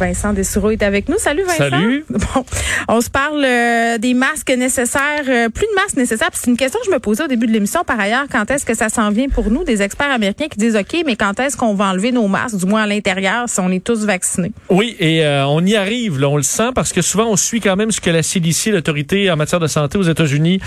Vincent Dessureau est avec nous. Salut Vincent. Salut. Bon, on se parle euh, des masques nécessaires, euh, plus de masques nécessaires. C'est une question que je me posais au début de l'émission. Par ailleurs, quand est-ce que ça s'en vient pour nous, des experts américains qui disent OK, mais quand est-ce qu'on va enlever nos masques, du moins à l'intérieur, si on est tous vaccinés? Oui, et euh, on y arrive, là, on le sent, parce que souvent on suit quand même ce que la CDC, l'autorité en matière de santé aux États-Unis,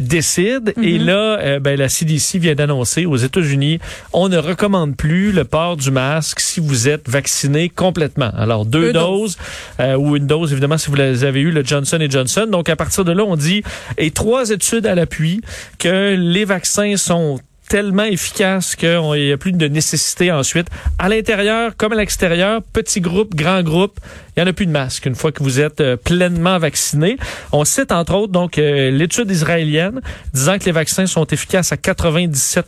décide. Et là, euh, ben, la CDC vient d'annoncer aux États-Unis, on ne recommande plus le port du masque si vous êtes vacciné complètement. Alors deux, Deux doses, euh, ou une dose évidemment si vous les avez eu le Johnson et Johnson. Donc à partir de là, on dit et trois études à l'appui que les vaccins sont tellement efficaces qu'il n'y a plus de nécessité ensuite. À l'intérieur comme à l'extérieur, petit groupe, grand groupe, il n'y en a plus de masque une fois que vous êtes euh, pleinement vacciné. On cite entre autres donc euh, l'étude israélienne disant que les vaccins sont efficaces à 97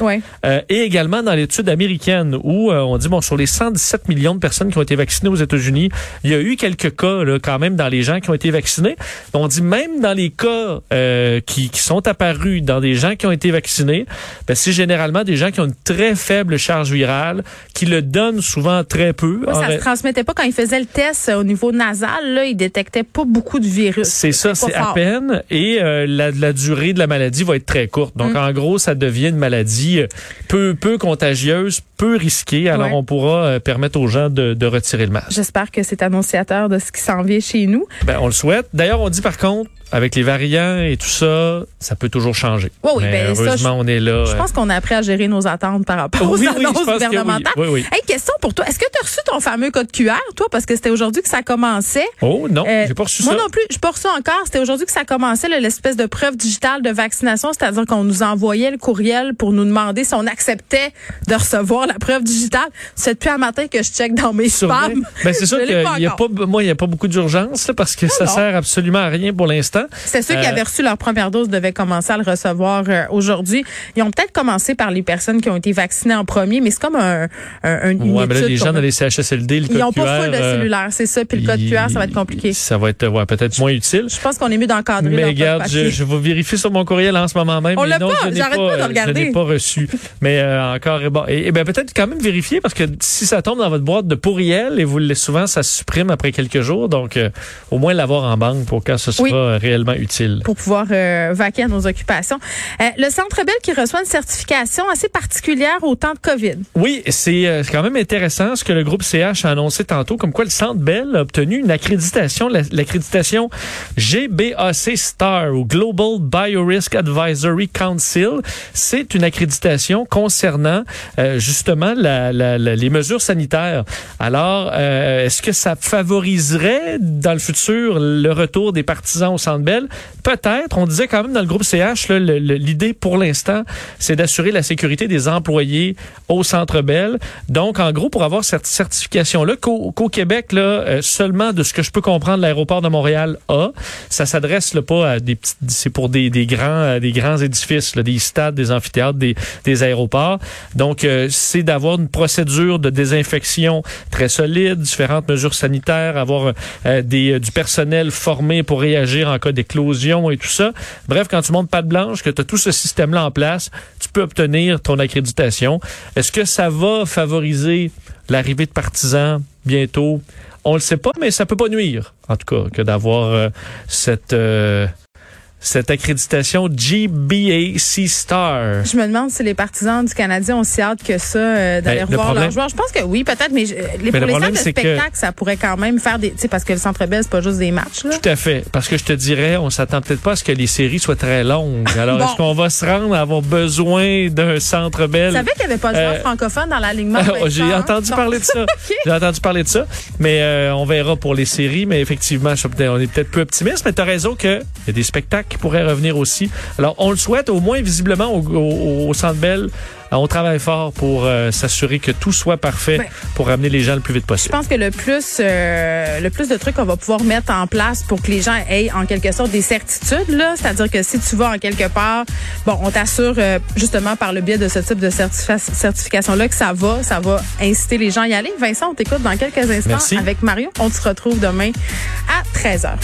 Ouais. euh, et également dans l'étude américaine où euh, on dit bon sur les 117 millions de personnes qui ont été vaccinées aux États-Unis, il y a eu quelques cas là, quand même dans les gens qui ont été vaccinés. On dit même dans les cas euh, qui, qui sont apparus dans des gens qui ont été vaccinés, ben, c'est généralement des gens qui ont une très faible charge virale, qui le donnent souvent très peu. En ça ra- se transmettait pas quand ils faisaient le test euh, au niveau nasal. Là, ils détectaient pas beaucoup de virus. C'est ça, c'est à peine. Et euh, la, la durée de la maladie va être très courte. Donc, Mm. en gros, ça devient une maladie euh, peu, peu contagieuse, peu risquée. Alors, Ouais. on pourra permettre aux gens de, de retirer le masque. J'espère que c'est annonciateur de ce qui s'en vient chez nous. Ben, on le souhaite. D'ailleurs, on dit par contre, avec les variants et tout ça, ça peut toujours changer. Oui, oui, Mais ben, ça, heureusement, on est là. Je pense qu'on a appris à gérer nos attentes par rapport aux Oui, oui, je annonces que oui. gouvernementales. Oui, oui. Hey, question pour toi. Est-ce que tu as reçu ton fameux code QR, toi? Parce que c'était aujourd'hui que ça commençait. Oh non, Euh, j'ai pas reçu moi ça. non plus, je pas reçu encore. C'était aujourd'hui que ça commençait, l'espèce de preuve digitale de vaccination, c'est-à-dire qu'on nous envoyait le courriel pour nous demander si on acceptait de recevoir la preuve digitale. C'est depuis un matin que je check dans mes spams. Ben, c'est sûr Je qu'il l'ai pas y a pas, moi, y a pas beaucoup d'urgence, parce que ça non. sert absolument à rien pour l'instant. C'est ceux qui Euh, avaient reçu leur première dose devaient commencer à le recevoir euh, aujourd'hui. Ils ont peut-être commencé par les personnes qui ont été vaccinées en premier, mais c'est comme un, un, un- une Ouais, mais là, étude les gens dans les CHSLD, le Ils n'ont pas full de euh, cellulaire, c'est ça. Puis le code QR, ça va être compliqué. Ça va être ouais, peut-être moins utile. Je pense qu'on est mieux d'encadrer Mais regarde, je, je vais vérifier sur mon courriel en ce moment même. On l'a pas, j'arrête pas de euh, regarder. Je n'ai pas reçu. Mais euh, encore, bon, et, et ben peut-être quand même vérifier parce que si ça tombe dans votre boîte de pourriel et vous le souvent ça se supprime après quelques jours, donc euh, au moins l'avoir en banque pour quand ce sera Oui. euh, réellement utile. pour pouvoir euh, vaquer à nos occupations. Euh, le Centre Bell qui reçoit une certification assez particulière au temps de COVID. Oui, c'est euh, quand même intéressant ce que le groupe CH a annoncé tantôt, comme quoi le Centre Bell a obtenu une accréditation, la- l'accréditation GBAC Star ou Global Biorisk Advisory Council. C'est une accréditation concernant euh, justement la- la- la- les mesures sanitaires. Alors, est-ce que ça favoriserait dans le futur le retour des partisans au Centre Bell? Peut-être. On disait quand même dans le groupe CH, l'idée pour l'instant, c'est d'assurer la sécurité des employés au Centre Bell. Donc, en gros, pour avoir cette certification-là, qu'au Québec, euh, seulement de ce que je peux comprendre, l'aéroport de Montréal a, ça s'adresse pas à des petits, c'est pour des, grands, euh, des grands édifices, des stades, des amphithéâtres, des, aéroports. Donc, euh, c'est d'avoir une procédure de désinfection très solide, différentes mesures sanitaires, avoir du personnel formé pour réagir en cas d'éclosion et tout ça. Bref, quand tu montes patte blanche, que tu as tout ce système-là en place, tu peux obtenir ton accréditation. Est-ce que ça va favoriser l'arrivée de partisans bientôt? On le sait pas, mais ça peut pas nuire, en tout cas, que d'avoir euh, cette... euh, cette accréditation GBAC Star. Je me demande si les partisans du Canadien ont si hâte que ça euh, d'aller Ben, le revoir problème- leurs joueurs. Je pense que oui, peut-être, mais je- les, Mais pour le les problème, salles de que- spectacle, ça pourrait quand même faire des... Tu sais, parce que le Centre Bell, c'est pas juste des matchs. Là. Tout à fait. Parce que je te dirais, on s'attend peut-être pas à ce que les séries soient très longues. Alors, Bon. est-ce qu'on va se rendre à avoir besoin d'un centre Tu belle? savais qu'il n'y avait pas de joueurs Euh, francophones dans l'alignement? J'ai hein? entendu parler de ça. J'ai entendu parler de ça. Mais euh, on verra pour les séries. Mais effectivement, on est peut-être peu optimiste. Mais tu as raison qu'il y a des spectacles qui pourraient revenir aussi. Alors, on le souhaite, au moins visiblement, au, au, au Centre Bell. On travaille fort pour euh, s'assurer que tout soit parfait Ben, pour ramener les gens le plus vite Je possible. pense que le plus, euh, le plus de trucs qu'on va pouvoir mettre en place pour que les gens aient en quelque sorte des certitudes, là, c'est-à-dire que si tu vas en quelque part, bon, on t'assure euh, justement par le biais de ce type de certifi- certification-là que ça va, ça va inciter les gens à y aller. Vincent, on t'écoute dans quelques instants Merci. avec Mario. On se retrouve demain à 13h.